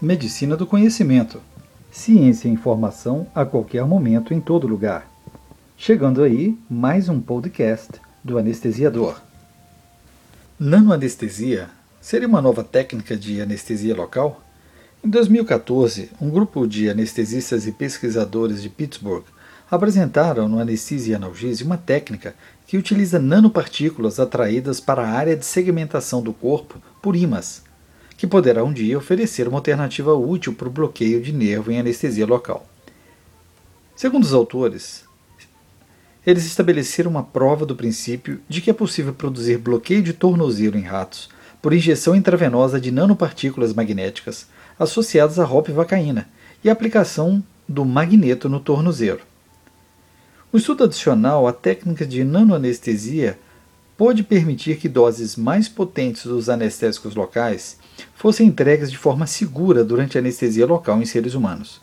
Medicina do Conhecimento. Ciência e informação a qualquer momento, em todo lugar. Chegando aí, mais um podcast do anestesiador. Nanoanestesia seria uma nova técnica de anestesia local? Em 2014, um grupo de anestesistas e pesquisadores de Pittsburgh apresentaram no Anestesia e Analgesia uma técnica que utiliza nanopartículas atraídas para a área de segmentação do corpo por ímãs que poderá um dia oferecer uma alternativa útil para o bloqueio de nervo em anestesia local. Segundo os autores, eles estabeleceram uma prova do princípio de que é possível produzir bloqueio de tornozelo em ratos por injeção intravenosa de nanopartículas magnéticas associadas à ropivacaína e aplicação do magneto no tornozelo. Um estudo adicional à técnica de nanoanestesia pode permitir que doses mais potentes dos anestésicos locais fossem entregues de forma segura durante a anestesia local em seres humanos.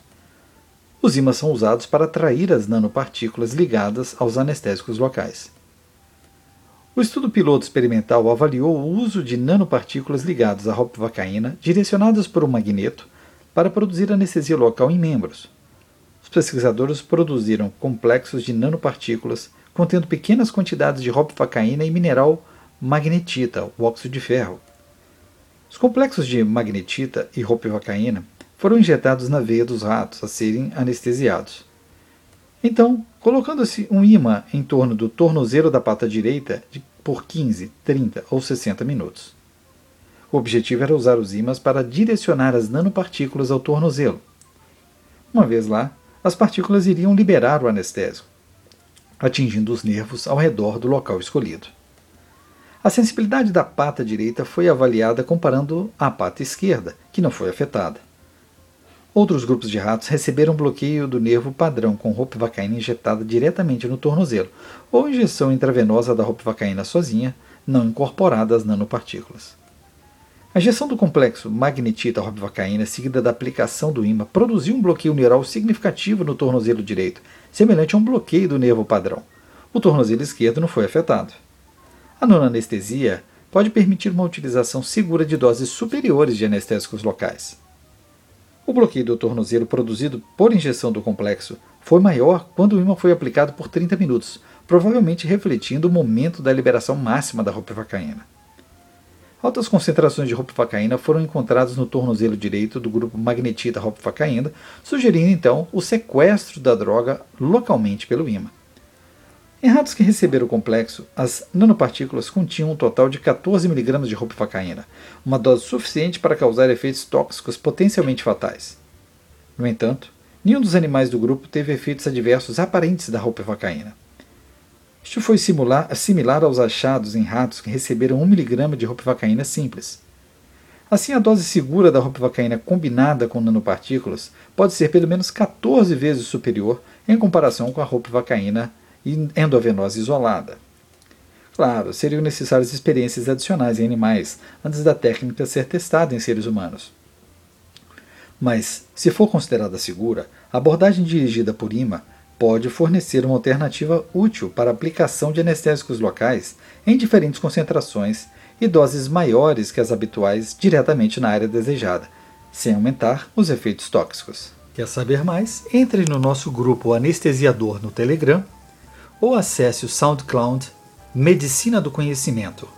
Os ímãs são usados para atrair as nanopartículas ligadas aos anestésicos locais. O estudo piloto experimental avaliou o uso de nanopartículas ligadas à ropivacaína direcionadas por um magneto para produzir anestesia local em membros. Os pesquisadores produziram complexos de nanopartículas contendo pequenas quantidades de ropivacaína e mineral magnetita, o óxido de ferro. Os complexos de magnetita e ropivacaína foram injetados na veia dos ratos a serem anestesiados. Então, colocando-se um imã em torno do tornozelo da pata direita por 15, 30 ou 60 minutos. O objetivo era usar os ímãs para direcionar as nanopartículas ao tornozelo. Uma vez lá, as partículas iriam liberar o anestésico atingindo os nervos ao redor do local escolhido. A sensibilidade da pata direita foi avaliada comparando a pata esquerda, que não foi afetada. Outros grupos de ratos receberam bloqueio do nervo padrão com ropivacaína injetada diretamente no tornozelo, ou injeção intravenosa da ropivacaína sozinha, não incorporada às nanopartículas. A injeção do complexo magnetita-ropivacaína, seguida da aplicação do ímã, produziu um bloqueio neural significativo no tornozelo direito, semelhante a um bloqueio do nervo padrão. O tornozelo esquerdo não foi afetado. A nonanestesia pode permitir uma utilização segura de doses superiores de anestésicos locais. O bloqueio do tornozelo produzido por injeção do complexo foi maior quando o ímã foi aplicado por 30 minutos, provavelmente refletindo o momento da liberação máxima da ropivacaína. Altas concentrações de ropivacaína foram encontradas no tornozelo direito do grupo magnetita ropivacaína, sugerindo então o sequestro da droga localmente pelo ímã. Em ratos que receberam o complexo, as nanopartículas continham um total de 14 mg de ropivacaína, uma dose suficiente para causar efeitos tóxicos potencialmente fatais. No entanto, nenhum dos animais do grupo teve efeitos adversos aparentes da ropivacaína. Isto foi similar aos achados em ratos que receberam 1 mg de ropivacaína simples. Assim, a dose segura da ropivacaína combinada com nanopartículas pode ser pelo menos 14 vezes superior em comparação com a ropivacaína endovenosa isolada. Claro, seriam necessárias experiências adicionais em animais antes da técnica ser testada em seres humanos. Mas, se for considerada segura, a abordagem dirigida por IMA pode fornecer uma alternativa útil para aplicação de anestésicos locais em diferentes concentrações e doses maiores que as habituais diretamente na área desejada, sem aumentar os efeitos tóxicos. Quer saber mais? Entre no nosso grupo Anestesiador no Telegram ou acesse o SoundCloud Medicina do Conhecimento.